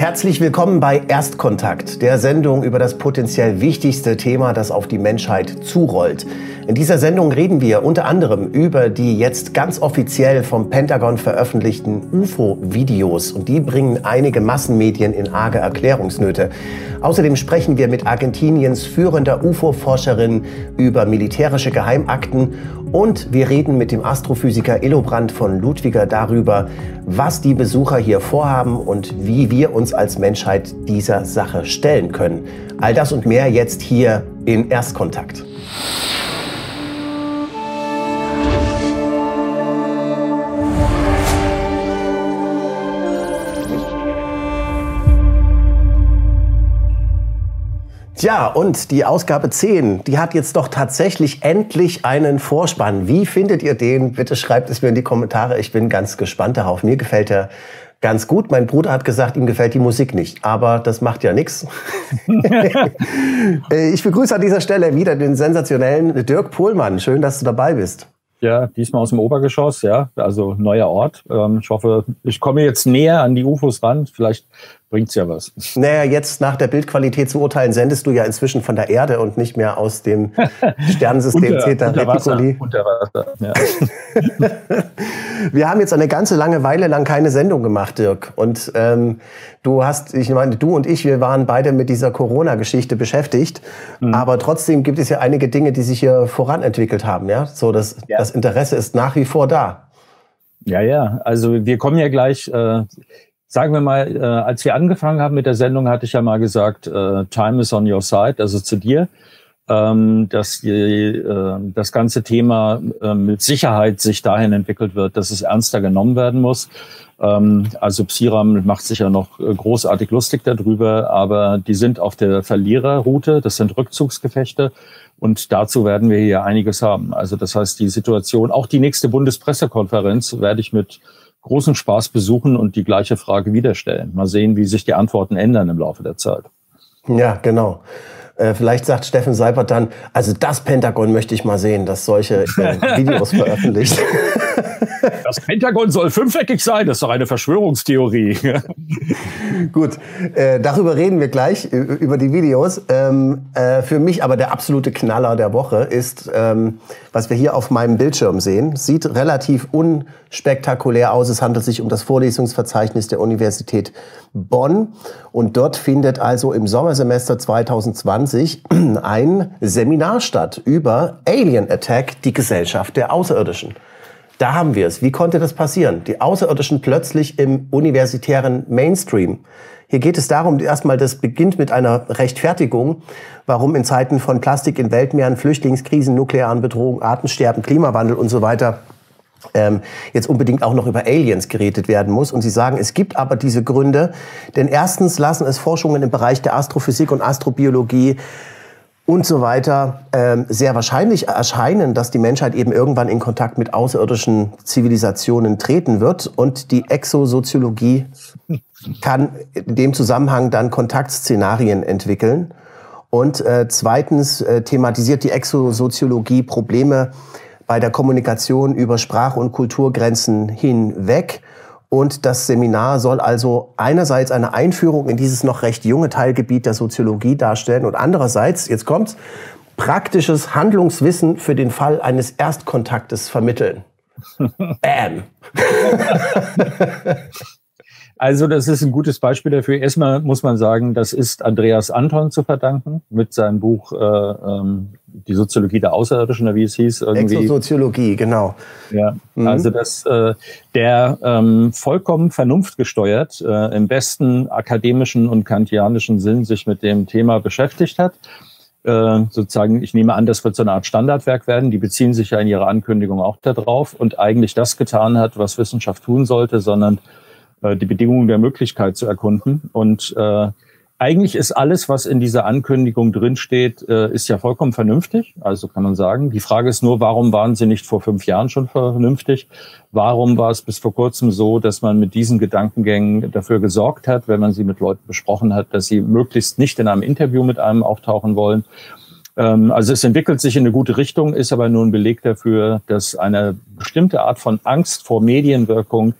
Herzlich willkommen bei Erstkontakt, der Sendung über das potenziell wichtigste Thema, das auf die Menschheit zurollt. In dieser Sendung reden wir unter anderem über die jetzt ganz offiziell vom Pentagon veröffentlichten UFO-Videos und die bringen einige Massenmedien in arge Erklärungsnöte. Außerdem sprechen wir mit Argentiniens führender UFO-Forscherin über militärische Geheimakten und wir reden mit dem Astrophysiker Illobrand von Ludwiger darüber, was die Besucher hier vorhaben und wie wir uns als Menschheit dieser Sache stellen können. All das und mehr jetzt hier in Erstkontakt. Tja, und die Ausgabe 10, die hat jetzt doch tatsächlich endlich einen Vorspann. Wie findet ihr den? Bitte schreibt es mir in die Kommentare. Ich bin ganz gespannt darauf. Mir gefällt er ganz gut. Mein Bruder hat gesagt, ihm gefällt die Musik nicht. Aber das macht ja nichts. ich begrüße an dieser Stelle wieder den sensationellen Dirk Pohlmann. Schön, dass du dabei bist. Ja, diesmal aus dem Obergeschoss, ja, also neuer Ort. Ähm, ich hoffe, ich komme jetzt näher an die UFOs ran. Vielleicht bringt's ja was. Naja, jetzt nach der Bildqualität zu urteilen, sendest du ja inzwischen von der Erde und nicht mehr aus dem Sternensystem unter, Zeta unter Reticuli. Unter Wasser, ja. Wir haben jetzt eine ganze lange Weile lang keine Sendung gemacht, Dirk. Und ähm, du hast, ich meine, du und ich, wir waren beide mit dieser Corona-Geschichte beschäftigt. Mhm. Aber trotzdem gibt es ja einige Dinge, die sich hier voranentwickelt haben. Ja, so das, ja. das Interesse ist nach wie vor da. Ja, ja. Also wir kommen ja gleich. Äh, sagen wir mal, äh, als wir angefangen haben mit der Sendung, hatte ich ja mal gesagt, äh, Time is on your side, also zu dir, ähm, dass die, äh, das ganze Thema äh, mit Sicherheit sich dahin entwickelt wird, dass es ernster genommen werden muss. Ähm, also Psiram macht sich ja noch äh, großartig lustig darüber, aber die sind auf der Verliererroute, das sind Rückzugsgefechte. Und dazu werden wir hier einiges haben. Also das heißt, die Situation, auch die nächste Bundespressekonferenz werde ich mit großen Spaß besuchen und die gleiche Frage wieder stellen. Mal sehen, wie sich die Antworten ändern im Laufe der Zeit. Ja, genau. Äh, vielleicht sagt Steffen Seibert dann, also das Pentagon möchte ich mal sehen, dass solche äh, Videos veröffentlicht. Das Pentagon soll fünfeckig sein, das ist doch eine Verschwörungstheorie. Gut, äh, darüber reden wir gleich, über die Videos. Ähm, äh, für mich aber der absolute Knaller der Woche ist, ähm, was wir hier auf meinem Bildschirm sehen. Sieht relativ unspektakulär aus. Es handelt sich um das Vorlesungsverzeichnis der Universität Bonn. Und dort findet also im Sommersemester 2020 ein Seminar statt über Alien Attack, die Gesellschaft der Außerirdischen. Da haben wir es. Wie konnte das passieren? Die Außerirdischen plötzlich im universitären Mainstream. Hier geht es darum, erstmal, das beginnt mit einer Rechtfertigung, warum in Zeiten von Plastik in Weltmeeren, Flüchtlingskrisen, nuklearen Bedrohungen, Artensterben, Klimawandel und so weiter ähm, jetzt unbedingt auch noch über Aliens geredet werden muss. Und sie sagen, es gibt aber diese Gründe, denn erstens lassen es Forschungen im Bereich der Astrophysik und Astrobiologie und so weiter ähm, sehr wahrscheinlich erscheinen, dass die Menschheit eben irgendwann in Kontakt mit außerirdischen Zivilisationen treten wird und die Exosoziologie kann in dem Zusammenhang dann Kontaktszenarien entwickeln. Und äh, zweitens äh, thematisiert die Exosoziologie Probleme bei der Kommunikation über Sprach- und Kulturgrenzen hinweg und das Seminar soll also einerseits eine Einführung in dieses noch recht junge Teilgebiet der Soziologie darstellen und andererseits, jetzt kommt's, praktisches Handlungswissen für den Fall eines Erstkontaktes vermitteln. Bam. Also das ist ein gutes Beispiel dafür. Erstmal muss man sagen, das ist Andreas Anton zu verdanken mit seinem Buch äh, ähm, Die Soziologie der Außerirdischen, wie es hieß. Irgendwie. Exosoziologie, genau. Ja, mhm. also das, äh, der ähm, vollkommen vernunftgesteuert, äh, im besten akademischen und kantianischen Sinn sich mit dem Thema beschäftigt hat. Äh, sozusagen, ich nehme an, das wird so eine Art Standardwerk werden. Die beziehen sich ja in ihrer Ankündigung auch darauf und eigentlich das getan hat, was Wissenschaft tun sollte, sondern äh, die Bedingungen der Möglichkeit zu erkunden. Und äh, eigentlich ist alles, was in dieser Ankündigung drinsteht, äh, ist ja vollkommen vernünftig. Also kann man sagen. Die Frage ist nur, warum waren sie nicht vor fünf Jahren schon vernünftig? Warum war es bis vor kurzem so, dass man mit diesen Gedankengängen dafür gesorgt hat, wenn man sie mit Leuten besprochen hat, dass sie möglichst nicht in einem Interview mit einem auftauchen wollen? Ähm, also es entwickelt sich in eine gute Richtung, ist aber nur ein Beleg dafür, dass eine bestimmte Art von Angst vor Medienwirkung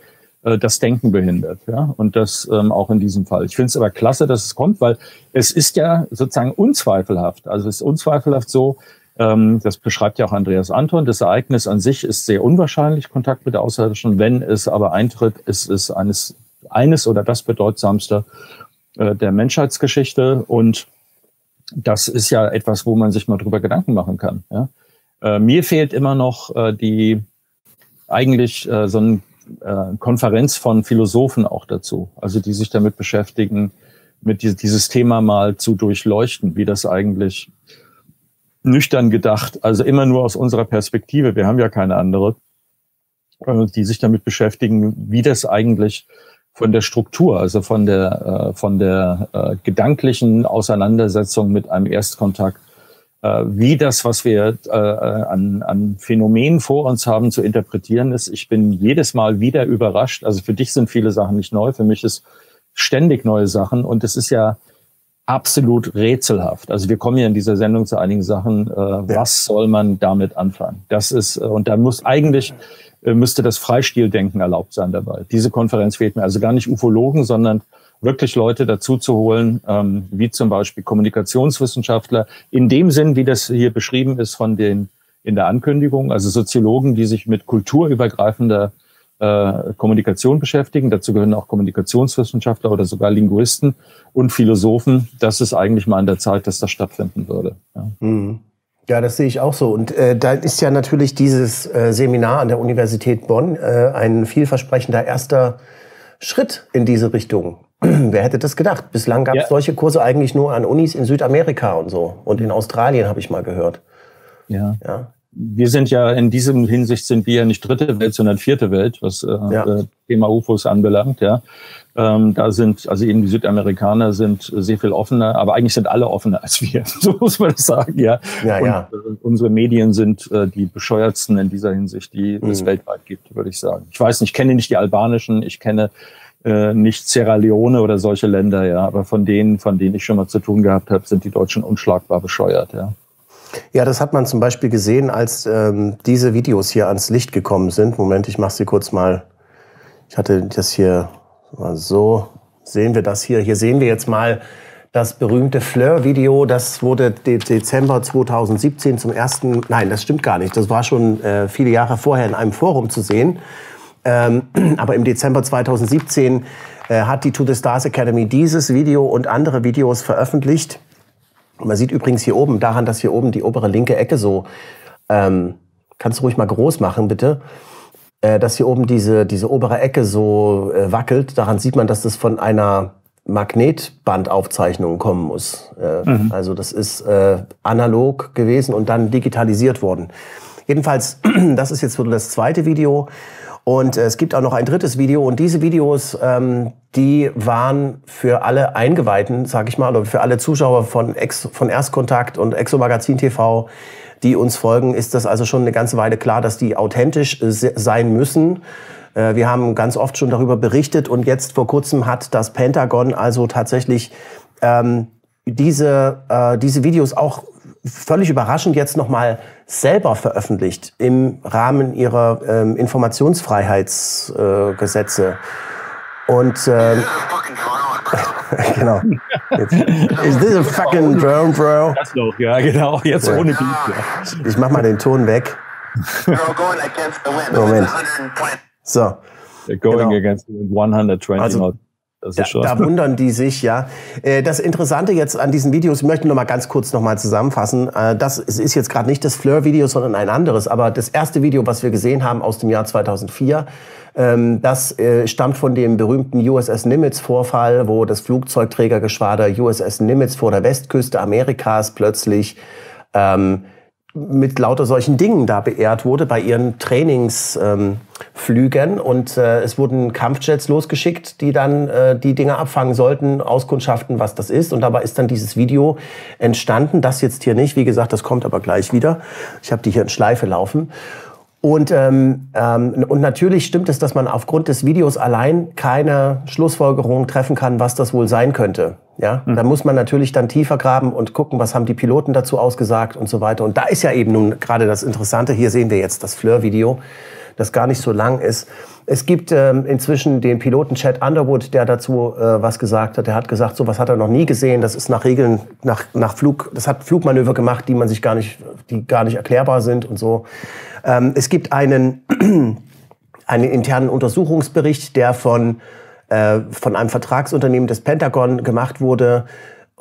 äh, das Denken behindert. Ja? Und das ähm, auch in diesem Fall. Ich finde es aber klasse, dass es kommt, weil es ist ja sozusagen unzweifelhaft. Also es ist unzweifelhaft so, ähm, das beschreibt ja auch Andreas Anton, das Ereignis an sich ist sehr unwahrscheinlich, Kontakt mit der Außerirdischen. Wenn es aber eintritt, ist es eines, eines oder das bedeutsamste äh, der Menschheitsgeschichte. Und das ist ja etwas, wo man sich mal drüber Gedanken machen kann. Ja? Äh, mir fehlt immer noch äh, die eigentlich äh, so ein äh, Konferenz von Philosophen auch dazu, also die sich damit beschäftigen, mit die, dieses Thema mal zu durchleuchten, wie das eigentlich nüchtern gedacht, also immer nur aus unserer Perspektive, wir haben ja keine andere, äh, die sich damit beschäftigen, wie das eigentlich von der Struktur, also von der, äh, von der äh, gedanklichen Auseinandersetzung mit einem Erstkontakt wie das, was wir äh, an, an Phänomenen vor uns haben, zu interpretieren ist. Ich bin jedes Mal wieder überrascht. Also für dich sind viele Sachen nicht neu, für mich ist ständig neue Sachen und es ist ja absolut rätselhaft. Also wir kommen ja in dieser Sendung zu einigen Sachen. Äh, ja. Was soll man damit anfangen? Das ist äh, und da muss eigentlich äh, müsste das Freistildenken erlaubt sein dabei. Diese Konferenz fehlt mir also gar nicht Ufologen, sondern wirklich Leute dazu zu holen, ähm, wie zum Beispiel Kommunikationswissenschaftler, in dem Sinn, wie das hier beschrieben ist von den in der Ankündigung, also Soziologen, die sich mit kulturübergreifender äh, Kommunikation beschäftigen. Dazu gehören auch Kommunikationswissenschaftler oder sogar Linguisten und Philosophen. Das ist eigentlich mal an der Zeit, dass das stattfinden würde. Ja. Mhm. Ja, das sehe ich auch so. Und äh, da ist ja natürlich dieses äh, Seminar an der Universität Bonn äh, ein vielversprechender erster Schritt in diese Richtung. Wer hätte das gedacht? Bislang gab es ja. solche Kurse eigentlich nur an Unis in Südamerika und so. Und in Australien habe ich mal gehört. Ja. ja. Wir sind ja in diesem Hinsicht sind wir ja nicht dritte Welt, sondern vierte Welt, was äh, ja. Thema UFOs anbelangt. Ja, ähm, da sind also eben die Südamerikaner sind sehr viel offener, aber eigentlich sind alle offener als wir. So muss man das sagen. Ja. ja, und, ja. Äh, unsere Medien sind äh, die bescheuertsten in dieser Hinsicht, die mhm. es weltweit gibt, würde ich sagen. Ich weiß nicht, ich kenne nicht die albanischen, ich kenne äh, nicht Sierra Leone oder solche Länder, ja, aber von denen, von denen ich schon mal zu tun gehabt habe, sind die Deutschen unschlagbar bescheuert, ja. Ja, das hat man zum Beispiel gesehen, als ähm, diese Videos hier ans Licht gekommen sind. Moment, ich mache sie kurz mal. Ich hatte das hier mal so. Sehen wir das hier? Hier sehen wir jetzt mal das berühmte Fleur-Video. Das wurde Dezember 2017 zum ersten. Nein, das stimmt gar nicht. Das war schon äh, viele Jahre vorher in einem Forum zu sehen. Ähm, aber im Dezember 2017 äh, hat die To the Stars Academy dieses Video und andere Videos veröffentlicht. Man sieht übrigens hier oben daran, dass hier oben die obere linke Ecke so, ähm, kannst du ruhig mal groß machen, bitte, äh, dass hier oben diese, diese obere Ecke so äh, wackelt. Daran sieht man, dass das von einer Magnetbandaufzeichnung kommen muss. Äh, mhm. Also das ist äh, analog gewesen und dann digitalisiert worden. Jedenfalls, das ist jetzt so das zweite Video. Und äh, es gibt auch noch ein drittes Video und diese Videos, ähm, die waren für alle Eingeweihten, sag ich mal, oder für alle Zuschauer von, Ex, von Erstkontakt und Exo Magazin TV, die uns folgen, ist das also schon eine ganze Weile klar, dass die authentisch äh, sein müssen. Äh, wir haben ganz oft schon darüber berichtet und jetzt vor kurzem hat das Pentagon also tatsächlich ähm, diese, äh, diese Videos auch völlig überraschend jetzt nochmal selber veröffentlicht im Rahmen ihrer ähm, Informationsfreiheitsgesetze. Äh, Und ähm, genau. Jetzt, is this a fucking drone, bro? Das noch, ja, genau. Jetzt ja. ohne Beat. Ja. Ich mach mal den Ton weg. Moment. So. They're going genau. against 120 also, da, da, wundern die sich, ja. Äh, das Interessante jetzt an diesen Videos, ich möchte noch mal ganz kurz noch mal zusammenfassen. Äh, das ist jetzt gerade nicht das Fleur-Video, sondern ein anderes. Aber das erste Video, was wir gesehen haben aus dem Jahr 2004, ähm, das äh, stammt von dem berühmten USS Nimitz-Vorfall, wo das Flugzeugträgergeschwader USS Nimitz vor der Westküste Amerikas plötzlich ähm, mit lauter solchen Dingen da beehrt wurde bei ihren Trainingsflügen. Ähm, und äh, es wurden Kampfjets losgeschickt, die dann äh, die Dinge abfangen sollten, auskundschaften, was das ist. Und dabei ist dann dieses Video entstanden. Das jetzt hier nicht. Wie gesagt, das kommt aber gleich wieder. Ich habe die hier in Schleife laufen. Und, ähm, ähm, und natürlich stimmt es, dass man aufgrund des Videos allein keine Schlussfolgerung treffen kann, was das wohl sein könnte. Ja, mhm. da muss man natürlich dann tiefer graben und gucken, was haben die Piloten dazu ausgesagt und so weiter. Und da ist ja eben nun gerade das Interessante. Hier sehen wir jetzt das Fleur-Video. Das gar nicht so lang ist. Es gibt ähm, inzwischen den Piloten Chad Underwood, der dazu äh, was gesagt hat. Der hat gesagt, so was hat er noch nie gesehen. Das ist nach Regeln, nach, nach Flug, das hat Flugmanöver gemacht, die man sich gar nicht, die gar nicht erklärbar sind und so. Ähm, es gibt einen, einen internen Untersuchungsbericht, der von, äh, von einem Vertragsunternehmen des Pentagon gemacht wurde,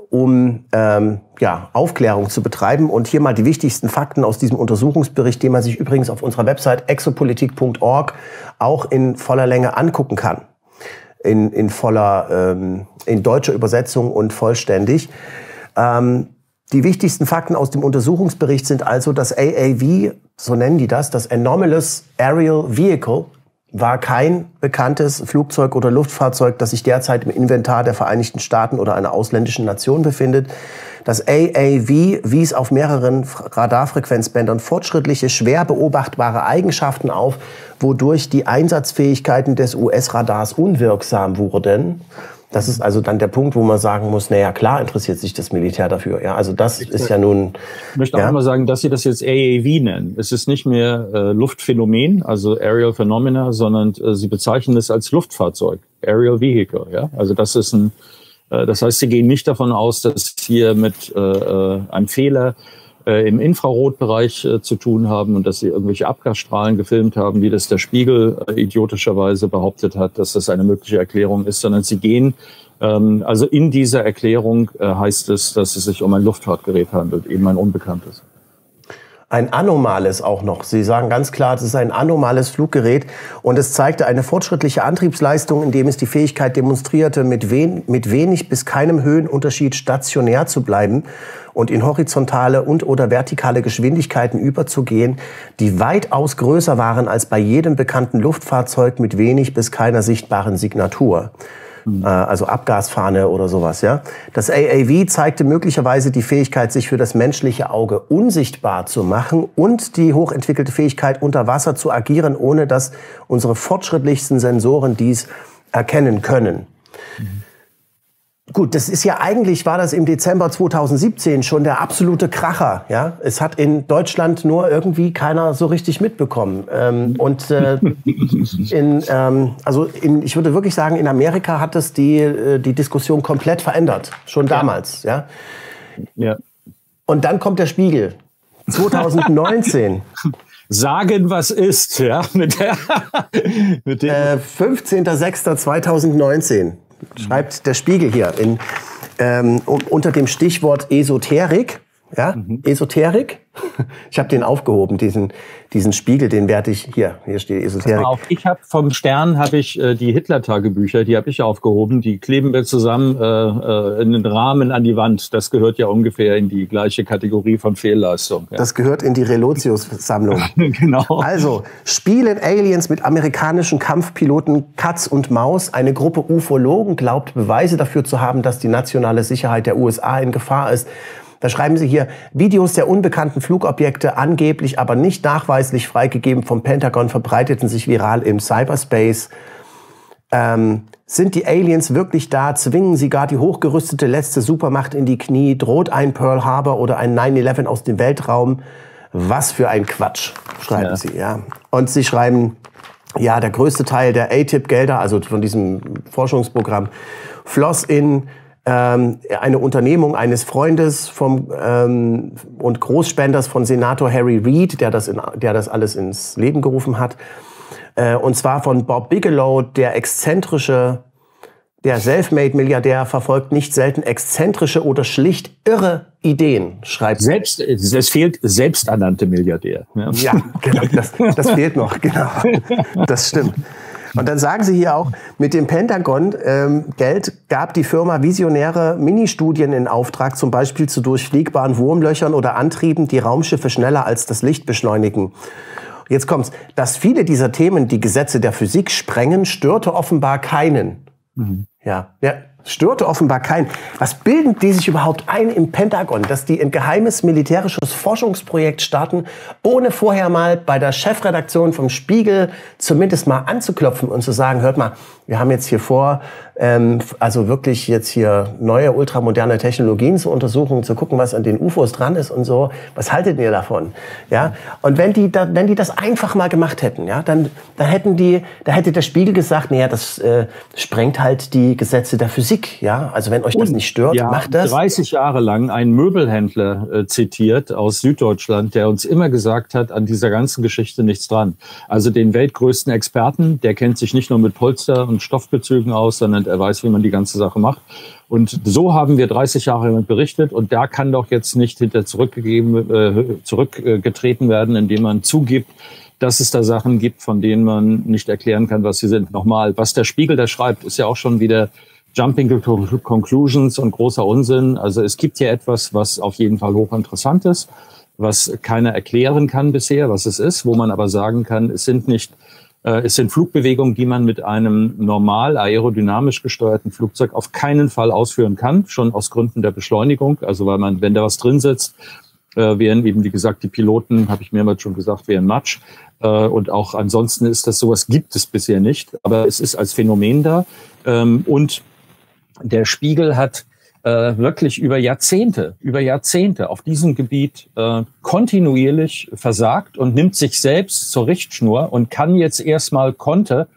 um ähm, ja, Aufklärung zu betreiben. Und hier mal die wichtigsten Fakten aus diesem Untersuchungsbericht, den man sich übrigens auf unserer Website exopolitik.org auch in voller Länge angucken kann. In, in voller, ähm, in deutscher Übersetzung und vollständig. Ähm, die wichtigsten Fakten aus dem Untersuchungsbericht sind also, dass AAV, so nennen die das, das Anomalous Aerial Vehicle, war kein bekanntes Flugzeug oder Luftfahrzeug, das sich derzeit im Inventar der Vereinigten Staaten oder einer ausländischen Nation befindet. Das AAV wies auf mehreren Radarfrequenzbändern fortschrittliche, schwer beobachtbare Eigenschaften auf, wodurch die Einsatzfähigkeiten des US-Radars unwirksam wurden. Das ist also dann der Punkt, wo man sagen muss, naja, klar interessiert sich das Militär dafür. Ja, also das ich ist ja nun. Ich möchte auch mal sagen, dass Sie das jetzt AAV nennen. Es ist nicht mehr äh, Luftphänomen, also Aerial Phenomena, sondern äh, Sie bezeichnen es als Luftfahrzeug, Aerial Vehicle. Ja, also das ist ein, äh, das heißt, Sie gehen nicht davon aus, dass hier mit äh, äh einem Fehler äh, im Infrarotbereich äh, zu tun haben und dass sie irgendwelche Abgasstrahlen gefilmt haben, wie das der Spiegel äh, idiotischerweise behauptet hat, dass das eine mögliche Erklärung ist, sondern sie gehen, ähm, also in dieser Erklärung äh, heißt es, dass es sich um ein Luftfahrtgerät handelt, eben ein unbekanntes ein anomales auch noch. Sie sagen ganz klar, es ist ein anomales Fluggerät und es zeigte eine fortschrittliche Antriebsleistung, indem es die Fähigkeit demonstrierte, mit, wen mit wenig bis keinem Höhenunterschied stationär zu bleiben und in horizontale und oder vertikale Geschwindigkeiten überzugehen, die weitaus größer waren als bei jedem bekannten Luftfahrzeug mit wenig bis keiner sichtbaren Signatur. Mhm. also Abgasfahne oder sowas. Ja? Das AAV zeigte möglicherweise die Fähigkeit, sich für das menschliche Auge unsichtbar zu machen und die hochentwickelte Fähigkeit, unter Wasser zu agieren, ohne dass unsere fortschrittlichsten Sensoren dies erkennen können. Mhm. Gut, das ist ja eigentlich, war das im Dezember 2017 schon der absolute Kracher. Ja, Es hat in Deutschland nur irgendwie keiner so richtig mitbekommen. Ähm, und äh, in, ähm, also in, ich würde wirklich sagen, in Amerika hat es die, äh, die Diskussion komplett verändert. Schon damals. Ja. ja. Und dann kommt der Spiegel. 2019. Sagen, was ist, ja, mit der, mit dem äh, 15.06.2019 schreibt der Spiegel hier in, ähm, unter dem Stichwort Esoterik. Ja, mhm. Esoterik. Ich habe den aufgehoben, diesen, diesen Spiegel, den werde ich hier. Hier steht Esoterik. Auf, ich habe vom Stern habe ich äh, die Hitler-Tagebücher, die habe ich aufgehoben. Die kleben wir zusammen äh, äh, in den Rahmen an die Wand. Das gehört ja ungefähr in die gleiche Kategorie von Fehlleistung. Ja. Das gehört in die Relotius-Sammlung. genau. Also spielen Aliens mit amerikanischen Kampfpiloten Katz und Maus. Eine Gruppe Ufologen glaubt Beweise dafür zu haben, dass die nationale Sicherheit der USA in Gefahr ist. Da schreiben Sie hier, Videos der unbekannten Flugobjekte, angeblich aber nicht nachweislich freigegeben vom Pentagon, verbreiteten sich viral im Cyberspace. Ähm, sind die Aliens wirklich da? Zwingen sie gar die hochgerüstete letzte Supermacht in die Knie? Droht ein Pearl Harbor oder ein 9-11 aus dem Weltraum? Was für ein Quatsch, schreiben ja. sie, ja. Und sie schreiben, ja, der größte Teil der ATIP-Gelder, also von diesem Forschungsprogramm, floss in ähm, eine Unternehmung eines Freundes vom, ähm, und Großspenders von Senator Harry Reid, der das, in, der das alles ins Leben gerufen hat. Äh, und zwar von Bob Bigelow, der exzentrische, der Selfmade-Milliardär verfolgt nicht selten exzentrische oder schlicht irre Ideen, schreibt Selbst, es fehlt selbsternannte Milliardär. Ja, ja genau, das, das fehlt noch, genau. Das stimmt. Und dann sagen Sie hier auch, mit dem Pentagon ähm, Geld gab die Firma visionäre Ministudien in Auftrag, zum Beispiel zu durchfliegbaren Wurmlöchern oder Antrieben, die Raumschiffe schneller als das Licht beschleunigen. Jetzt kommt's. Dass viele dieser Themen die Gesetze der Physik sprengen, störte offenbar keinen. Mhm. Ja, ja, Störte offenbar keinen. Was bilden die sich überhaupt ein im Pentagon, dass die ein geheimes militärisches Forschungsprojekt starten, ohne vorher mal bei der Chefredaktion vom Spiegel zumindest mal anzuklopfen und zu sagen, hört mal, wir haben jetzt hier vor, ähm, also wirklich jetzt hier neue ultramoderne Technologien zu untersuchen, zu gucken, was an den UFOs dran ist und so. Was haltet ihr davon? Ja. Und wenn die, da, wenn die das einfach mal gemacht hätten, ja, dann, dann hätten die, da hätte der Spiegel gesagt, naja, das äh, sprengt halt die Gesetze der Physik, ja. Also wenn euch das nicht stört, ja, macht das. 30 Jahre lang einen Möbelhändler äh, zitiert aus Süddeutschland, der uns immer gesagt hat, an dieser ganzen Geschichte nichts dran. Also den weltgrößten Experten, der kennt sich nicht nur mit Polster und Stoffbezügen aus, sondern er weiß, wie man die ganze Sache macht. Und so haben wir 30 Jahre damit berichtet und da kann doch jetzt nicht hinter zurückgegeben, äh, zurückgetreten werden, indem man zugibt, dass es da Sachen gibt, von denen man nicht erklären kann, was sie sind. Nochmal, was der Spiegel da schreibt, ist ja auch schon wieder Jumping Conclusions und großer Unsinn. Also es gibt hier etwas, was auf jeden Fall hochinteressant ist, was keiner erklären kann bisher, was es ist, wo man aber sagen kann, es sind nicht äh, es sind Flugbewegungen, die man mit einem normal aerodynamisch gesteuerten Flugzeug auf keinen Fall ausführen kann, schon aus Gründen der Beschleunigung. Also weil man, wenn da was drin sitzt, äh, wären eben, wie gesagt, die Piloten, habe ich mehrmals schon gesagt, wären Matsch. Äh, und auch ansonsten ist das sowas gibt es bisher nicht, aber es ist als Phänomen da. Ähm, und der Spiegel hat äh, wirklich über Jahrzehnte, über Jahrzehnte auf diesem Gebiet äh, kontinuierlich versagt und nimmt sich selbst zur Richtschnur und kann jetzt erstmal konnte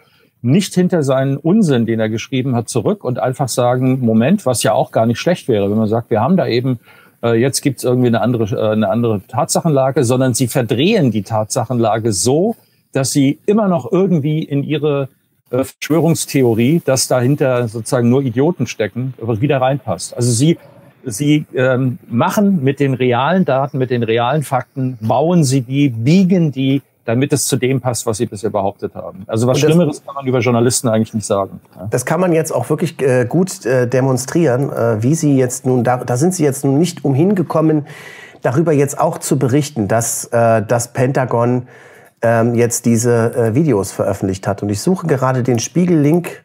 nicht hinter seinen Unsinn, den er geschrieben hat, zurück und einfach sagen, Moment, was ja auch gar nicht schlecht wäre, wenn man sagt, wir haben da eben äh, jetzt gibt's irgendwie eine andere, äh, eine andere Tatsachenlage, sondern sie verdrehen die Tatsachenlage so, dass sie immer noch irgendwie in ihre Verschwörungstheorie, dass dahinter sozusagen nur Idioten stecken, wieder reinpasst. Also sie Sie ähm, machen mit den realen Daten, mit den realen Fakten, bauen sie die, biegen die, damit es zu dem passt, was sie bisher behauptet haben. Also was das, Schlimmeres kann man über Journalisten eigentlich nicht sagen. Das kann man jetzt auch wirklich äh, gut äh, demonstrieren, äh, wie sie jetzt nun, da, da sind sie jetzt nun nicht umhin gekommen, darüber jetzt auch zu berichten, dass äh, das Pentagon ähm, jetzt diese äh, Videos veröffentlicht hat. Und ich suche gerade den Spiegel-Link.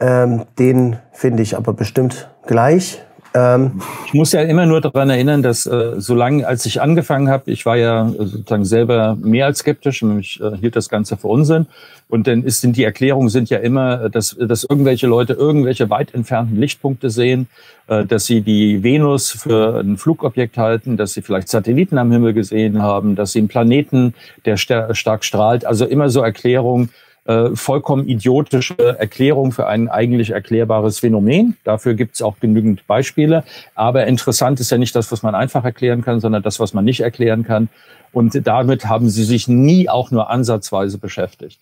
Ähm, den finde ich aber bestimmt gleich. Ähm, ich muss ja immer nur daran erinnern, dass äh, solange als ich angefangen habe, ich war ja äh, sozusagen selber mehr als skeptisch und ich äh, hielt das Ganze für Unsinn. Und dann ist, sind die Erklärungen sind ja immer, äh, dass, dass irgendwelche Leute irgendwelche weit entfernten Lichtpunkte sehen, äh, dass sie die Venus für ein Flugobjekt halten, dass sie vielleicht Satelliten am Himmel gesehen haben, dass sie einen Planeten, der stark strahlt. Also immer so Erklärungen, äh, vollkommen idiotische Erklärung für ein eigentlich erklärbares Phänomen. Dafür gibt es auch genügend Beispiele. Aber interessant ist ja nicht das, was man einfach erklären kann, sondern das, was man nicht erklären kann. Und damit haben sie sich nie auch nur ansatzweise beschäftigt.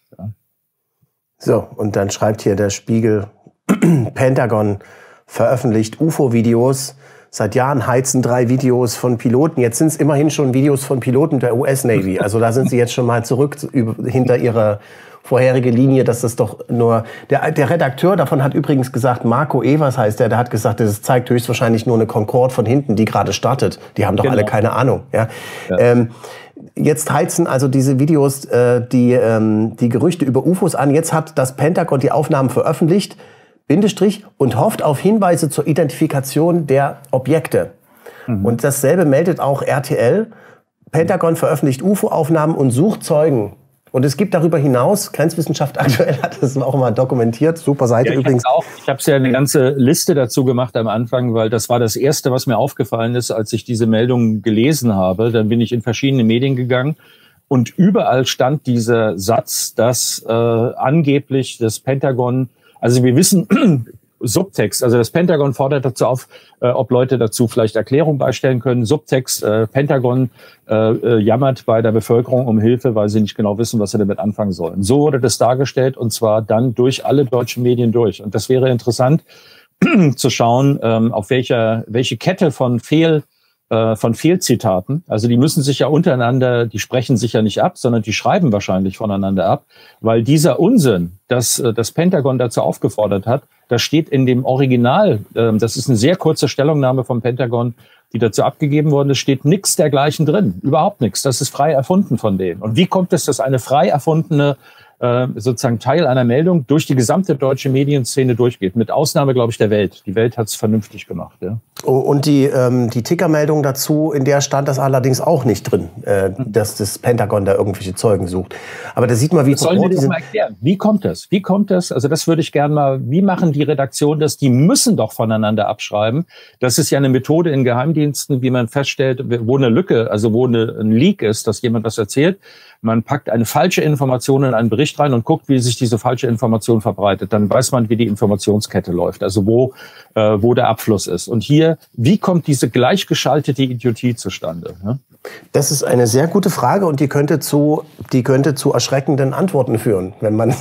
So, und dann schreibt hier der Spiegel, Pentagon veröffentlicht UFO-Videos. Seit Jahren heizen drei Videos von Piloten. Jetzt sind es immerhin schon Videos von Piloten der US Navy. Also da sind sie jetzt schon mal zurück hinter ihrer vorherige Linie, dass das doch nur der, der Redakteur davon hat übrigens gesagt, Marco Evers heißt der, der hat gesagt, das zeigt höchstwahrscheinlich nur eine Concorde von hinten, die gerade startet. Die haben doch genau. alle keine Ahnung. Ja. ja. Ähm, jetzt heizen also diese Videos äh, die, ähm, die Gerüchte über UFOs an. Jetzt hat das Pentagon die Aufnahmen veröffentlicht, Bindestrich, und hofft auf Hinweise zur Identifikation der Objekte. Mhm. Und dasselbe meldet auch RTL. Pentagon veröffentlicht UFO-Aufnahmen und sucht Zeugen und es gibt darüber hinaus, Grenzwissenschaft aktuell hat das auch mal dokumentiert, super Seite ja, ich übrigens. Auch, ich habe ja eine ganze Liste dazu gemacht am Anfang, weil das war das Erste, was mir aufgefallen ist, als ich diese Meldung gelesen habe. Dann bin ich in verschiedene Medien gegangen und überall stand dieser Satz, dass äh, angeblich das Pentagon, also wir wissen, Subtext. Also das Pentagon fordert dazu auf, äh, ob Leute dazu vielleicht Erklärung beistellen können. Subtext, äh, Pentagon äh, äh, jammert bei der Bevölkerung um Hilfe, weil sie nicht genau wissen, was sie damit anfangen sollen. So wurde das dargestellt und zwar dann durch alle deutschen Medien durch. Und das wäre interessant zu schauen, ähm, auf welcher, welche Kette von Fehl äh, von Fehlzitaten. Also die müssen sich ja untereinander, die sprechen sich ja nicht ab, sondern die schreiben wahrscheinlich voneinander ab, weil dieser Unsinn, dass äh, das Pentagon dazu aufgefordert hat, das steht in dem Original, äh, das ist eine sehr kurze Stellungnahme vom Pentagon, die dazu abgegeben worden ist, steht nichts dergleichen drin. Überhaupt nichts. Das ist frei erfunden von denen. Und wie kommt es, dass eine frei erfundene äh, sozusagen Teil einer Meldung durch die gesamte deutsche Medienszene durchgeht. Mit Ausnahme, glaube ich, der Welt. Die Welt hat es vernünftig gemacht. Ja. Oh, und die, ähm, die Tickermeldung dazu, in der stand das allerdings auch nicht drin, äh, dass das Pentagon da irgendwelche Zeugen sucht. Aber da sieht man, wie... Das sollen Sie das mal erklären. Wie kommt das? Wie kommt das? Also das würde ich gerne mal... Wie machen die Redaktionen das? Die müssen doch voneinander abschreiben. Das ist ja eine Methode in Geheimdiensten, wie man feststellt, wo eine Lücke, also wo eine, ein Leak ist, dass jemand was erzählt man packt eine falsche Information in einen Bericht rein und guckt, wie sich diese falsche Information verbreitet. Dann weiß man, wie die Informationskette läuft, also wo, äh, wo der Abfluss ist. Und hier, wie kommt diese gleichgeschaltete Idiotie zustande? Ne? Das ist eine sehr gute Frage und die könnte zu, die könnte zu erschreckenden Antworten führen, wenn man.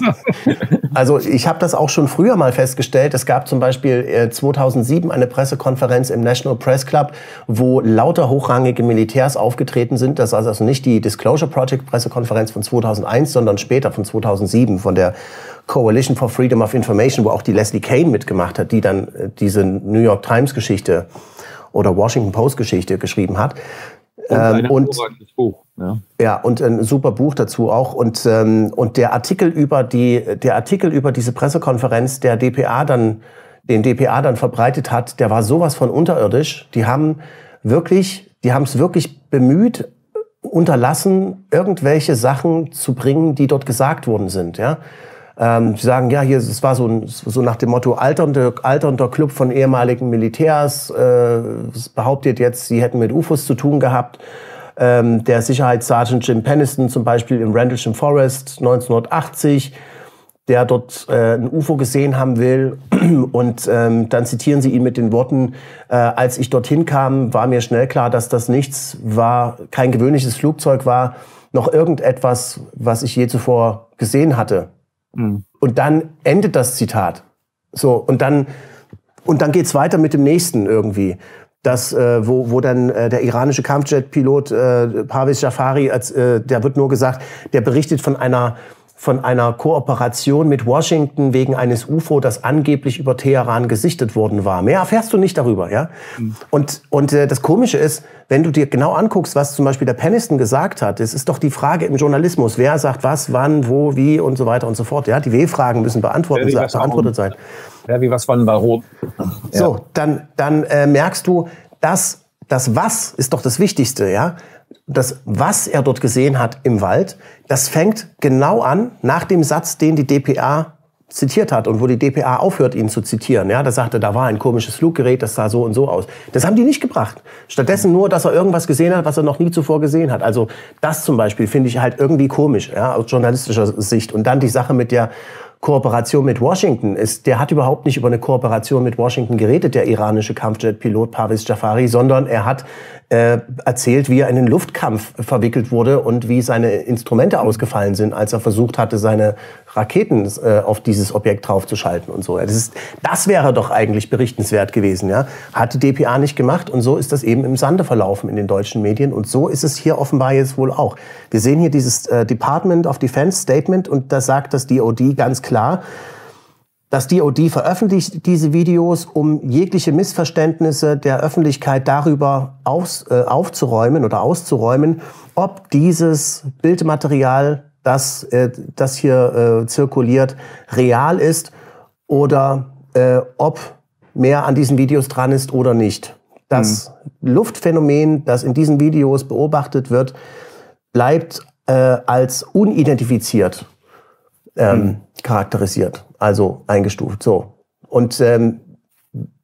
also ich habe das auch schon früher mal festgestellt. Es gab zum Beispiel 2007 äh, eine Pressekonferenz im National Press Club, wo lauter hochrangige Militärs aufgetreten sind. Das ist also nicht die Disclosure Project Pressekonferenz von 2001, sondern später von 2007 von der Coalition for Freedom of Information, wo auch die Leslie Kane mitgemacht hat, die dann äh, diese New York Times Geschichte oder Washington Post Geschichte geschrieben hat. Und ein ähm, und, Buch. Ja. ja, und ein super Buch dazu auch. Und, ähm, und der Artikel über die, der Artikel über diese Pressekonferenz, der DPA dann, den DPA dann verbreitet hat, der war sowas von unterirdisch. Die haben wirklich, die haben es wirklich bemüht, unterlassen, irgendwelche Sachen zu bringen, die dort gesagt worden sind. Ja. Ähm, sie sagen, ja, hier, es war so, so nach dem Motto alternde, alternder Club von ehemaligen Militärs, äh, behauptet jetzt, sie hätten mit UFOs zu tun gehabt. Ähm, der Sicherheitssergeant Jim Peniston zum Beispiel im Rendlesham Forest 1980, der dort äh, ein UFO gesehen haben will. Und ähm, dann zitieren sie ihn mit den Worten, äh, als ich dorthin kam, war mir schnell klar, dass das nichts war, kein gewöhnliches Flugzeug war, noch irgendetwas, was ich je zuvor gesehen hatte. Mhm. Und dann endet das Zitat. So, und dann, und dann geht's weiter mit dem nächsten irgendwie. Das, äh, wo, wo dann äh, der iranische Kampfjet-Pilot äh, Parvez Jafari, als, äh, der wird nur gesagt, der berichtet von einer von einer Kooperation mit Washington wegen eines UFO, das angeblich über Teheran gesichtet worden war. Mehr erfährst du nicht darüber, ja? Mhm. Und, und äh, das Komische ist, wenn du dir genau anguckst, was zum Beispiel der Peniston gesagt hat, es ist doch die Frage im Journalismus, wer sagt was, wann, wo, wie und so weiter und so fort. Ja, die W-Fragen müssen beantwortet, ja, beantwortet sein. Ja, wie was, wann, warum. So, dann, dann äh, merkst du, dass das Was ist doch das Wichtigste, ja? das, was er dort gesehen hat im Wald, das fängt genau an nach dem Satz, den die DPA zitiert hat und wo die DPA aufhört, ihn zu zitieren. Ja, da sagte, da war ein komisches Fluggerät, das sah so und so aus. Das haben die nicht gebracht. Stattdessen nur, dass er irgendwas gesehen hat, was er noch nie zuvor gesehen hat. Also das zum Beispiel finde ich halt irgendwie komisch, ja, aus journalistischer Sicht. Und dann die Sache mit der Kooperation mit Washington ist, der hat überhaupt nicht über eine Kooperation mit Washington geredet, der iranische Kampfjet-Pilot Parviz Jafari, sondern er hat äh, erzählt, wie er in den Luftkampf verwickelt wurde und wie seine Instrumente ausgefallen sind, als er versucht hatte, seine Raketen äh, auf dieses Objekt draufzuschalten und so. Das, ist, das wäre doch eigentlich berichtenswert gewesen. Ja? Hat die DPA nicht gemacht und so ist das eben im Sande verlaufen in den deutschen Medien und so ist es hier offenbar jetzt wohl auch. Wir sehen hier dieses äh, Department of Defense Statement und da sagt das DOD ganz klar, das DOD veröffentlicht diese Videos, um jegliche Missverständnisse der Öffentlichkeit darüber aus, äh, aufzuräumen oder auszuräumen, ob dieses Bildmaterial, das, äh, das hier äh, zirkuliert, real ist oder äh, ob mehr an diesen Videos dran ist oder nicht. Das mhm. Luftphänomen, das in diesen Videos beobachtet wird, bleibt äh, als unidentifiziert ähm, mhm. charakterisiert, also eingestuft. So. Und ähm,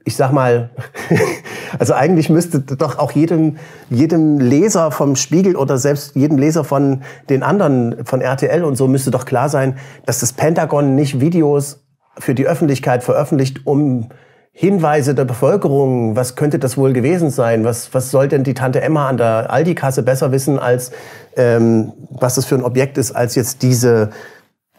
ich sag mal, also eigentlich müsste doch auch jedem, jedem Leser vom Spiegel oder selbst jedem Leser von den anderen, von RTL und so, müsste doch klar sein, dass das Pentagon nicht Videos für die Öffentlichkeit veröffentlicht, um Hinweise der Bevölkerung, was könnte das wohl gewesen sein? Was, was soll denn die Tante Emma an der Aldi-Kasse besser wissen, als ähm, was das für ein Objekt ist, als jetzt diese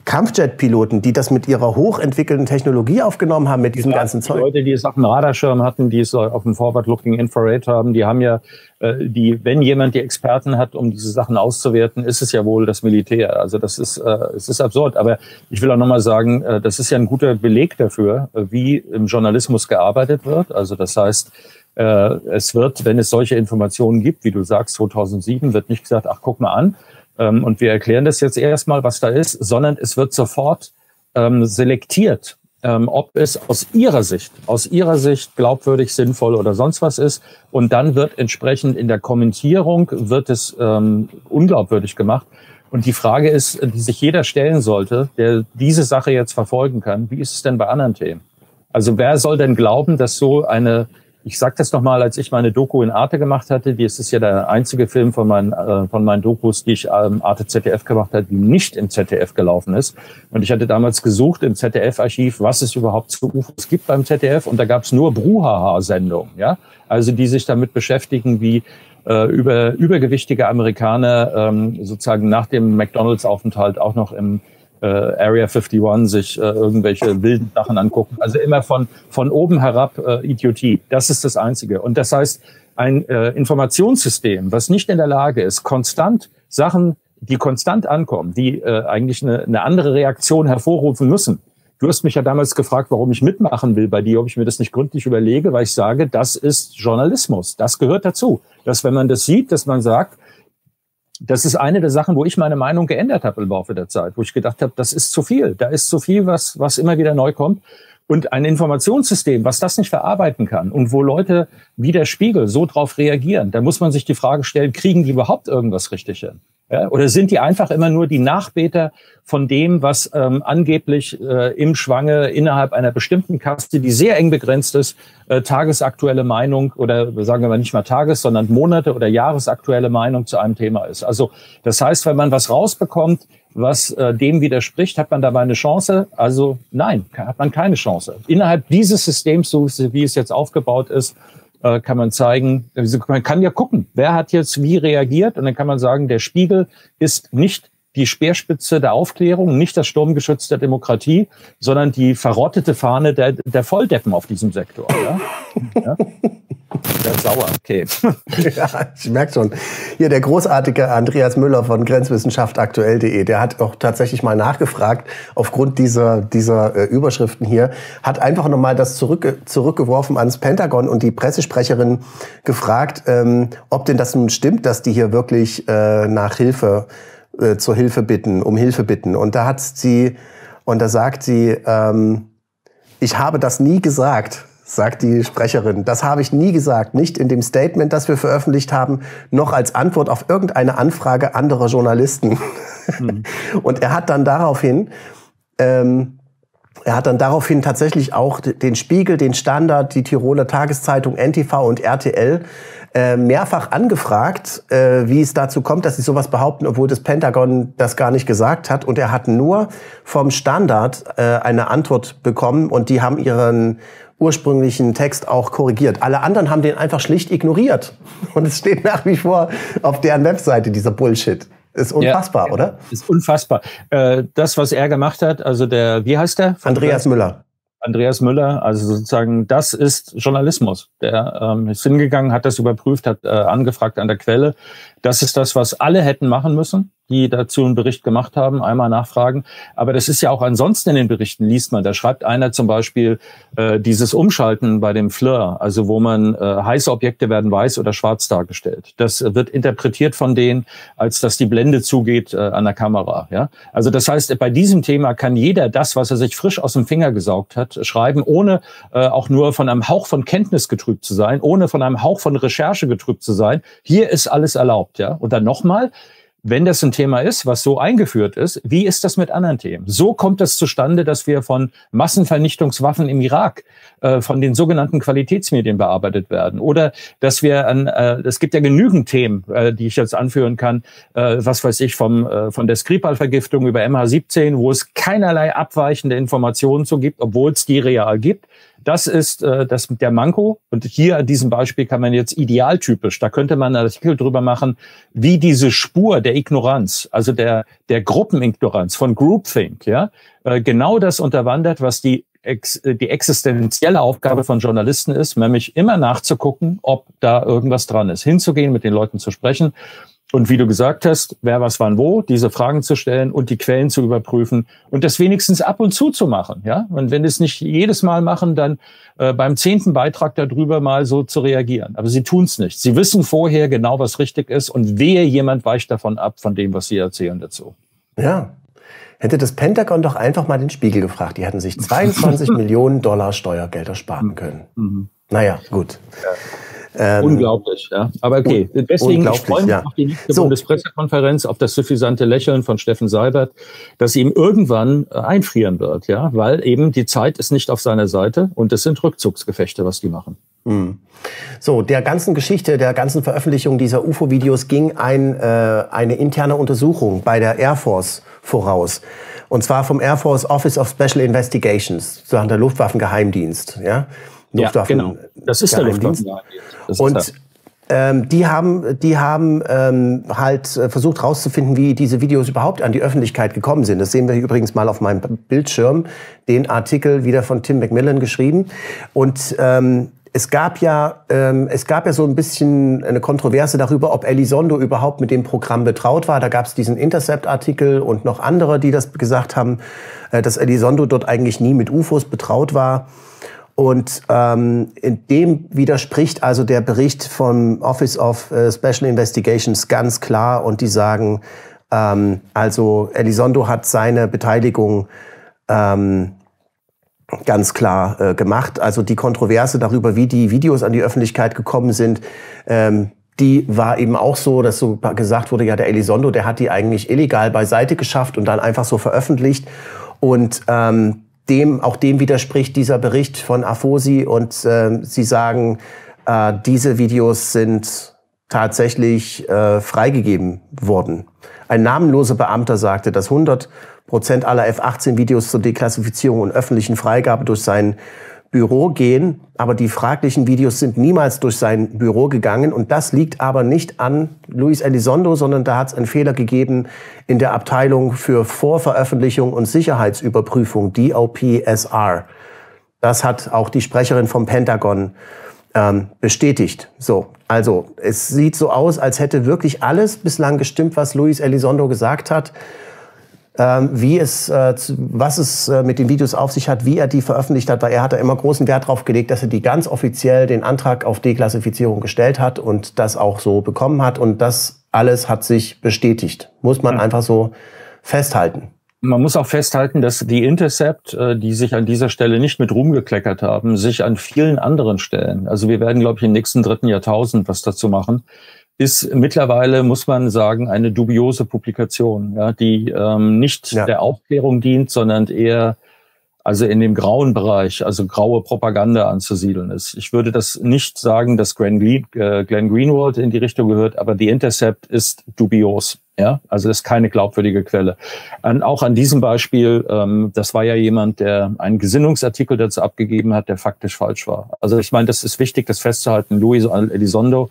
Kampfjet-Piloten, die das mit ihrer hochentwickelten Technologie aufgenommen haben, mit diesem ja, ganzen Zeug. Die Leute, die es auf dem Radarschirm hatten, die es auf dem Forward-Looking Infrared haben, die haben ja, äh, die, wenn jemand die Experten hat, um diese Sachen auszuwerten, ist es ja wohl das Militär. Also das ist, äh, es ist absurd. Aber ich will auch nochmal sagen, äh, das ist ja ein guter Beleg dafür, wie im Journalismus gearbeitet wird. Also das heißt, es wird, wenn es solche Informationen gibt, wie du sagst, 2007, wird nicht gesagt, ach, guck mal an, ähm, und wir erklären das jetzt erstmal, was da ist, sondern es wird sofort ähm, selektiert, ähm, ob es aus ihrer Sicht, aus ihrer Sicht glaubwürdig, sinnvoll oder sonst was ist. Und dann wird entsprechend in der Kommentierung wird es ähm, unglaubwürdig gemacht. Und die Frage ist, die sich jeder stellen sollte, der diese Sache jetzt verfolgen kann, wie ist es denn bei anderen Themen? Also wer soll denn glauben, dass so eine ich sage das nochmal, als ich meine Doku in Arte gemacht hatte, die ist ja der einzige Film von meinen, äh, von meinen Dokus, die ich ähm, Arte ZDF gemacht habe, die nicht im ZDF gelaufen ist. Und ich hatte damals gesucht im ZDF-Archiv, was es überhaupt zu UFOs gibt beim ZDF. Und da gab es nur Bruhaha-Sendungen, ja, also die sich damit beschäftigen, wie äh, über übergewichtige Amerikaner ähm, sozusagen nach dem McDonalds-Aufenthalt auch noch im äh, Area 51 sich äh, irgendwelche wilden Sachen angucken. Also immer von, von oben herab äh, Idiotie. Das ist das Einzige. Und das heißt, ein äh, Informationssystem, was nicht in der Lage ist, konstant Sachen, die konstant ankommen, die äh, eigentlich eine, eine andere Reaktion hervorrufen müssen. Du hast mich ja damals gefragt, warum ich mitmachen will bei dir, ob ich mir das nicht gründlich überlege, weil ich sage, das ist Journalismus. Das gehört dazu. Dass wenn man das sieht, dass man sagt, das ist eine der Sachen, wo ich meine Meinung geändert habe im Laufe der Zeit, wo ich gedacht habe, das ist zu viel. Da ist zu viel, was, was immer wieder neu kommt. Und ein Informationssystem, was das nicht verarbeiten kann und wo Leute wie der Spiegel so drauf reagieren, da muss man sich die Frage stellen, kriegen die überhaupt irgendwas richtig hin? Ja, oder sind die einfach immer nur die Nachbeter von dem, was ähm, angeblich äh, im Schwange innerhalb einer bestimmten Kaste, die sehr eng begrenzt ist, äh, tagesaktuelle Meinung oder sagen wir mal nicht mal Tages, sondern Monate oder Jahresaktuelle Meinung zu einem Thema ist. Also das heißt, wenn man was rausbekommt, was äh, dem widerspricht, hat man dabei eine Chance? Also nein, hat man keine Chance. Innerhalb dieses Systems, so wie es jetzt aufgebaut ist, äh, kann man zeigen, also man kann ja gucken, wer hat jetzt wie reagiert und dann kann man sagen, der Spiegel ist nicht die Speerspitze der Aufklärung, nicht das Sturmgeschütz der Demokratie, sondern die verrottete Fahne der, der Volldeppen auf diesem Sektor. Ja? ja? Der sauer, okay. ja, ich merke schon. Hier der großartige Andreas Müller von grenzwissenschaftaktuell.de, der hat auch tatsächlich mal nachgefragt, aufgrund dieser, dieser äh, Überschriften hier, hat einfach nochmal das zurück, zurückgeworfen ans Pentagon und die Pressesprecherin gefragt, ähm, ob denn das nun stimmt, dass die hier wirklich äh, nach Hilfe äh, zur Hilfe bitten, um Hilfe bitten. Und da hat sie, und da sagt sie, ähm, ich habe das nie gesagt, sagt die Sprecherin. Das habe ich nie gesagt, nicht in dem Statement, das wir veröffentlicht haben, noch als Antwort auf irgendeine Anfrage anderer Journalisten. Mhm. Und er hat dann daraufhin, ähm, er hat dann daraufhin tatsächlich auch den Spiegel, den Standard, die Tiroler Tageszeitung, NTV und RTL äh, mehrfach angefragt, äh, wie es dazu kommt, dass sie sowas behaupten, obwohl das Pentagon das gar nicht gesagt hat. Und er hat nur vom Standard äh, eine Antwort bekommen und die haben ihren ursprünglichen Text auch korrigiert. Alle anderen haben den einfach schlicht ignoriert. Und es steht nach wie vor auf deren Webseite, dieser Bullshit. Ist unfassbar, ja, oder? Ist unfassbar. Äh, das, was er gemacht hat, also der, wie heißt der? Andreas Müller. Andreas Müller, also sozusagen, das ist Journalismus. Der ähm, ist hingegangen, hat das überprüft, hat äh, angefragt an der Quelle. Das ist das, was alle hätten machen müssen die dazu einen Bericht gemacht haben, einmal nachfragen. Aber das ist ja auch ansonsten in den Berichten, liest man. Da schreibt einer zum Beispiel äh, dieses Umschalten bei dem Fleur, also wo man äh, heiße Objekte werden weiß oder schwarz dargestellt. Das wird interpretiert von denen, als dass die Blende zugeht äh, an der Kamera. Ja? Also das heißt, bei diesem Thema kann jeder das, was er sich frisch aus dem Finger gesaugt hat, schreiben, ohne äh, auch nur von einem Hauch von Kenntnis getrübt zu sein, ohne von einem Hauch von Recherche getrübt zu sein. Hier ist alles erlaubt. Ja? Und dann nochmal, wenn das ein Thema ist, was so eingeführt ist, wie ist das mit anderen Themen? So kommt es zustande, dass wir von Massenvernichtungswaffen im Irak, äh, von den sogenannten Qualitätsmedien bearbeitet werden. Oder dass wir an, äh, es gibt ja genügend Themen, äh, die ich jetzt anführen kann, äh, was weiß ich, vom, äh, von der Skripal-Vergiftung über MH17, wo es keinerlei abweichende Informationen zu gibt, obwohl es die real gibt. Das ist äh, das der Manko. Und hier an diesem Beispiel kann man jetzt idealtypisch, da könnte man einen Artikel drüber machen, wie diese Spur der Ignoranz, also der, der Gruppenignoranz von Groupthink, ja, äh, genau das unterwandert, was die ex, die existenzielle Aufgabe von Journalisten ist, nämlich immer nachzugucken, ob da irgendwas dran ist, hinzugehen, mit den Leuten zu sprechen Und wie du gesagt hast, wer was wann wo, diese Fragen zu stellen und die Quellen zu überprüfen und das wenigstens ab und zu zu machen. Ja? Und wenn es nicht jedes Mal machen, dann äh, beim zehnten Beitrag darüber mal so zu reagieren. Aber sie tun es nicht. Sie wissen vorher genau, was richtig ist und wehe jemand weicht davon ab, von dem, was sie erzählen dazu. Ja. Hätte das Pentagon doch einfach mal den Spiegel gefragt. Die hätten sich 22 Millionen Dollar Steuergelder sparen können. Mhm. Naja, gut. Ja. Ähm, unglaublich, ja. Aber okay, deswegen ich freue mich ja. auf die nächste so. Bundespressekonferenz, auf das suffisante Lächeln von Steffen Seibert, dass ihm irgendwann äh, einfrieren wird, ja, weil eben die Zeit ist nicht auf seiner Seite und es sind Rückzugsgefechte, was die machen. Hm. So, der ganzen Geschichte, der ganzen Veröffentlichung dieser UFO-Videos ging ein, äh, eine interne Untersuchung bei der Air Force voraus. Und zwar vom Air Force Office of Special Investigations, so der Luftwaffengeheimdienst, ja. Luftwaffen. Ja, genau. Das ist der Luftwaffengeheimdienst. Und ähm, die haben, die haben ähm, halt äh, versucht herauszufinden, wie diese Videos überhaupt an die Öffentlichkeit gekommen sind. Das sehen wir übrigens mal auf meinem Bildschirm, den Artikel wieder von Tim Macmillan geschrieben. Und ähm, es gab ja, ähm, es gab ja so ein bisschen eine Kontroverse darüber, ob Elizondo überhaupt mit dem Programm betraut war. Da gab es diesen Intercept-Artikel und noch andere, die das gesagt haben, äh, dass Elizondo dort eigentlich nie mit UFOs betraut war. Und ähm, in dem widerspricht also der Bericht vom Office of äh, Special Investigations ganz klar und die sagen, ähm, also Elizondo hat seine Beteiligung ähm, ganz klar äh, gemacht. Also die Kontroverse darüber, wie die Videos an die Öffentlichkeit gekommen sind, ähm, die war eben auch so, dass so gesagt wurde, ja, der Elizondo, der hat die eigentlich illegal beiseite geschafft und dann einfach so veröffentlicht. Und ähm, dem, auch dem widerspricht dieser Bericht von Afosi und äh, sie sagen, äh, diese Videos sind tatsächlich äh, freigegeben worden. Ein namenloser Beamter sagte, dass 100 Prozent aller F-18-Videos zur Deklassifizierung und öffentlichen Freigabe durch sein Büro gehen, aber die fraglichen Videos sind niemals durch sein Büro gegangen und das liegt aber nicht an Luis Elizondo, sondern da hat es einen Fehler gegeben in der Abteilung für Vorveröffentlichung und Sicherheitsüberprüfung, DOPSR. Das hat auch die Sprecherin vom Pentagon ähm, bestätigt. So, also es sieht so aus, als hätte wirklich alles bislang gestimmt, was Luis Elizondo gesagt hat wie es, äh, was es äh, mit den Videos auf sich hat, wie er die veröffentlicht hat, weil er hat da immer großen Wert darauf gelegt, dass er die ganz offiziell den Antrag auf Deklassifizierung gestellt hat und das auch so bekommen hat und das alles hat sich bestätigt. Muss man ja. einfach so festhalten. Man muss auch festhalten, dass die Intercept, äh, die sich an dieser Stelle nicht mit Ruhm gekleckert haben, sich an vielen anderen Stellen, also wir werden, glaube ich, im nächsten dritten Jahrtausend was dazu machen, ist mittlerweile, muss man sagen, eine dubiose Publikation, ja, die ähm, nicht ja. der Aufklärung dient, sondern eher also in dem grauen Bereich, also graue Propaganda anzusiedeln ist. Ich würde das nicht sagen, dass Glenn, äh, Greenwald in die Richtung gehört, aber die Intercept ist dubios. Ja, also ist keine glaubwürdige Quelle. An, auch an diesem Beispiel, ähm, das war ja jemand, der einen Gesinnungsartikel dazu abgegeben hat, der faktisch falsch war. Also ich meine, das ist wichtig, das festzuhalten. Luis Elizondo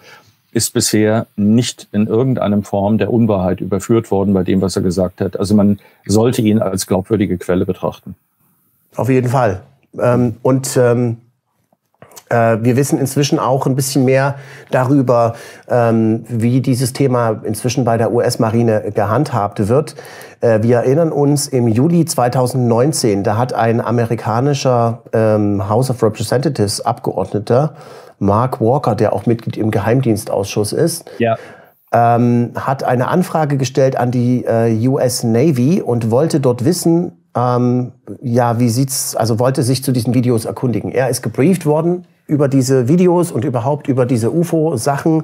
ist bisher nicht in irgendeinem Form der Unwahrheit überführt worden bei dem, was er gesagt hat. Also man sollte ihn als glaubwürdige Quelle betrachten. Auf jeden Fall. Ähm, und ähm, äh, wir wissen inzwischen auch ein bisschen mehr darüber, ähm, wie dieses Thema inzwischen bei der US-Marine gehandhabt wird. Äh, wir erinnern uns im Juli 2019, da hat ein amerikanischer ähm, House of Representatives Abgeordneter Mark Walker, der auch Mitglied im Geheimdienstausschuss ist, ja. ähm, hat eine Anfrage gestellt an die äh, US Navy und wollte dort wissen, ähm, ja, wie sieht's, also wollte sich zu diesen Videos erkundigen. Er ist gebrieft worden über diese Videos und überhaupt über diese UFO-Sachen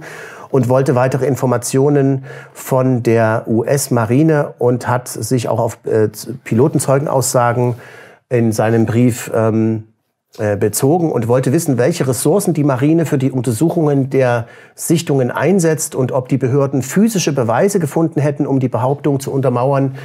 und wollte weitere Informationen von der US-Marine und hat sich auch auf äh, Pilotenzeugenaussagen in seinem Brief ähm, äh, bezogen und wollte wissen, welche Ressourcen die Marine für die Untersuchungen der Sichtungen einsetzt und ob die Behörden physische Beweise gefunden hätten, um die Behauptung zu untermauern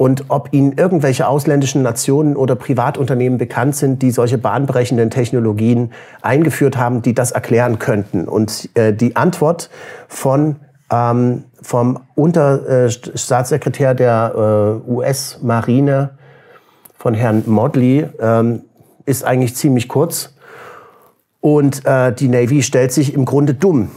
und ob ihnen irgendwelche ausländischen Nationen oder Privatunternehmen bekannt sind, die solche bahnbrechenden Technologien eingeführt haben, die das erklären könnten. Und äh, die Antwort von ähm, vom Unterstaatssekretär der äh, US-Marine von Herrn Modley ähm, ist eigentlich ziemlich kurz. Und äh, die Navy stellt sich im Grunde dumm.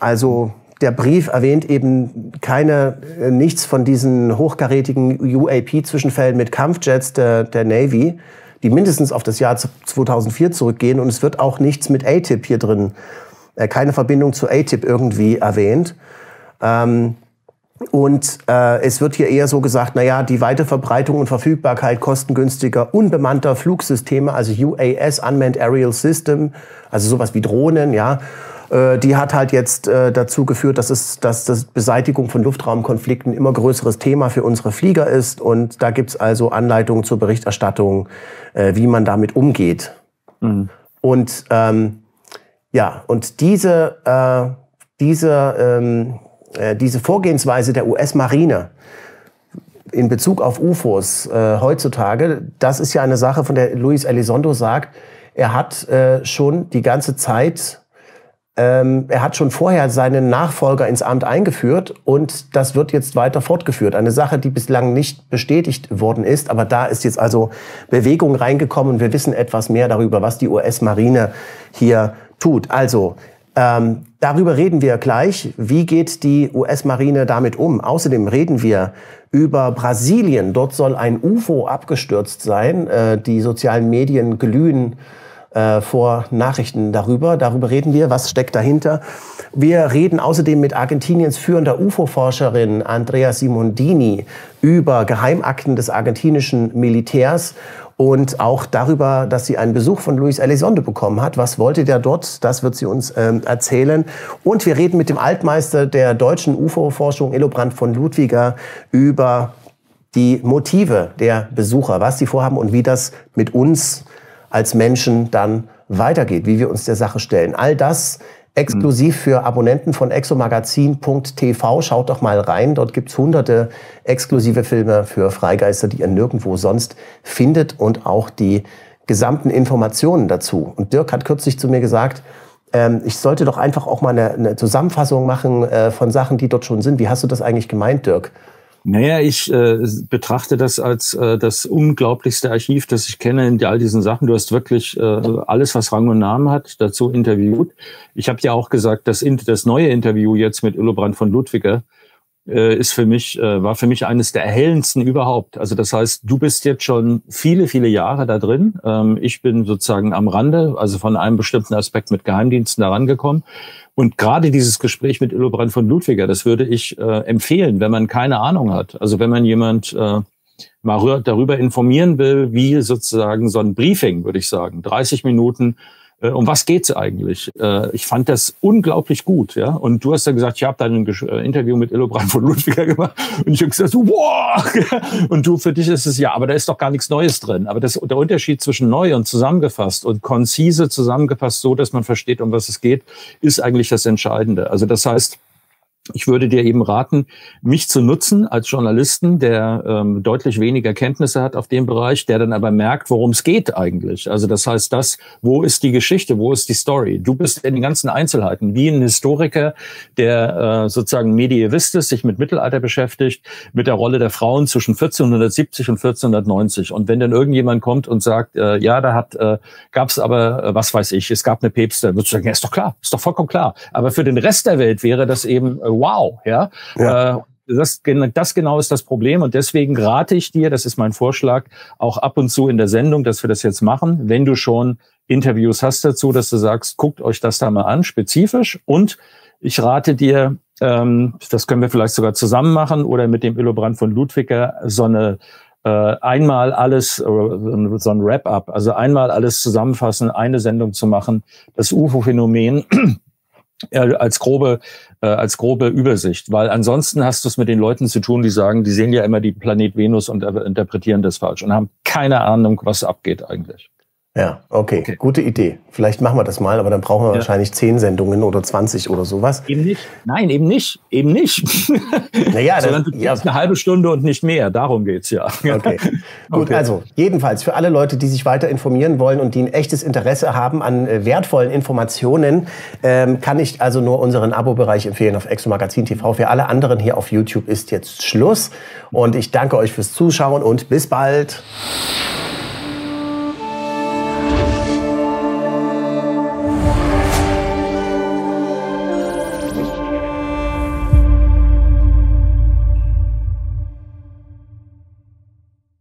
Also der Brief erwähnt eben keine, äh, nichts von diesen hochkarätigen UAP-Zwischenfällen mit Kampfjets der, der Navy, die mindestens auf das Jahr 2004 zurückgehen. Und es wird auch nichts mit ATIP hier drin, äh, keine Verbindung zu ATIP irgendwie erwähnt. Ähm, und äh, es wird hier eher so gesagt, na ja, die Weiterverbreitung und Verfügbarkeit kostengünstiger, unbemannter Flugsysteme, also UAS, Unmanned Aerial System, also sowas wie Drohnen, ja, äh, die hat halt jetzt äh, dazu geführt, dass es, dass das Beseitigung von Luftraumkonflikten immer größeres Thema für unsere Flieger ist. Und da gibt's also Anleitungen zur Berichterstattung, äh, wie man damit umgeht. Mhm. Und ähm, ja, und diese, äh, diese ähm, äh, diese Vorgehensweise der US-Marine in Bezug auf UFOs äh, heutzutage, das ist ja eine Sache, von der Luis Elizondo sagt, er hat äh, schon die ganze Zeit, ähm, er hat schon vorher seinen Nachfolger ins Amt eingeführt und das wird jetzt weiter fortgeführt. Eine Sache, die bislang nicht bestätigt worden ist, aber da ist jetzt also Bewegung reingekommen und wir wissen etwas mehr darüber, was die US-Marine hier tut. Also ähm, darüber reden wir gleich. Wie geht die US-Marine damit um? Außerdem reden wir über Brasilien. Dort soll ein UFO abgestürzt sein. Äh, die sozialen Medien glühen äh, vor Nachrichten darüber. Darüber reden wir. Was steckt dahinter? Wir reden außerdem mit Argentiniens führender UFO-Forscherin Andrea Simondini über Geheimakten des argentinischen Militärs und auch darüber, dass sie einen Besuch von Luis Elizondo bekommen hat. Was wollte der dort? Das wird sie uns ähm, erzählen. Und wir reden mit dem Altmeister der deutschen UFO-Forschung, Elobrand von Ludwiger, über die Motive der Besucher, was sie vorhaben und wie das mit uns als Menschen dann weitergeht, wie wir uns der Sache stellen. All das exklusiv für Abonnenten von exomagazin.tv. Schaut doch mal rein. Dort gibt's hunderte exklusive Filme für Freigeister, die ihr nirgendwo sonst findet und auch die gesamten Informationen dazu. Und Dirk hat kürzlich zu mir gesagt, ähm, ich sollte doch einfach auch mal eine, eine Zusammenfassung machen äh, von Sachen, die dort schon sind. Wie hast du das eigentlich gemeint, Dirk? Naja, ich äh, betrachte das als äh, das unglaublichste Archiv, das ich kenne in all diesen Sachen. Du hast wirklich äh, alles, was Rang und Namen hat, dazu interviewt. Ich habe ja auch gesagt, das, das neue Interview jetzt mit Illobrand von Ludwiger ist für mich, äh, war für mich eines der erhellendsten überhaupt. Also das heißt, du bist jetzt schon viele, viele Jahre da drin. Ähm, ich bin sozusagen am Rande, also von einem bestimmten Aspekt mit Geheimdiensten da rangekommen. Und gerade dieses Gespräch mit Illobrand von Ludwiger, das würde ich äh, empfehlen, wenn man keine Ahnung hat. Also wenn man jemand äh, mal darüber informieren will, wie sozusagen so ein Briefing, würde ich sagen, 30 Minuten äh, um was geht's eigentlich? Äh, ich fand das unglaublich gut, ja. Und du hast ja gesagt, ich habe dann ein äh, Interview mit Illobrand von Ludwiger gemacht und ich habe gesagt, wow! Und du, für dich ist es ja, aber da ist doch gar nichts Neues drin. Aber das, der Unterschied zwischen neu und zusammengefasst und konzise zusammengefasst, so dass man versteht, um was es geht, ist eigentlich das Entscheidende. Also das heißt, ich würde dir eben raten, mich zu nutzen als Journalisten, der ähm, deutlich weniger Kenntnisse hat auf dem Bereich, der dann aber merkt, worum es geht eigentlich. Also das heißt, das, wo ist die Geschichte, wo ist die Story? Du bist in den ganzen Einzelheiten, wie ein Historiker, der äh, sozusagen Medievist ist, sich mit Mittelalter beschäftigt, mit der Rolle der Frauen zwischen 1470 und 1490. Und wenn dann irgendjemand kommt und sagt, äh, ja, da hat, äh, gab es aber, äh, was weiß ich, es gab eine Päpste, würdest du sagen, ja, ist doch klar, ist doch vollkommen klar. Aber für den Rest der Welt wäre das eben äh, wow, ja. ja. Äh, das, das genau ist das Problem und deswegen rate ich dir, das ist mein Vorschlag, auch ab und zu in der Sendung, dass wir das jetzt machen, wenn du schon Interviews hast dazu, dass du sagst, guckt euch das da mal an, spezifisch und ich rate dir, ähm, das können wir vielleicht sogar zusammen machen oder mit dem Illobrand von Ludwiger so eine äh, einmal alles, so ein Wrap-up, also einmal alles zusammenfassen, eine Sendung zu machen, das UFO-Phänomen als grobe äh, als grobe Übersicht, weil ansonsten hast du es mit den Leuten zu tun, die sagen, die sehen ja immer die Planet Venus und interpretieren das falsch und haben keine Ahnung, was abgeht eigentlich. Ja, okay. okay. Gute Idee. Vielleicht machen wir das mal, aber dann brauchen wir ja. wahrscheinlich zehn Sendungen oder 20 oder sowas. Eben nicht. Nein, eben nicht. Eben nicht. Naja, Sondern das, ja. eine halbe Stunde und nicht mehr. Darum geht's ja. Okay. Gut, okay. also jedenfalls für alle Leute, die sich weiter informieren wollen und die ein echtes Interesse haben an äh, wertvollen Informationen, ähm, kann ich also nur unseren Abo-Bereich empfehlen auf Exo Magazin TV. Für alle anderen hier auf YouTube ist jetzt Schluss. Und ich danke euch fürs Zuschauen und bis bald.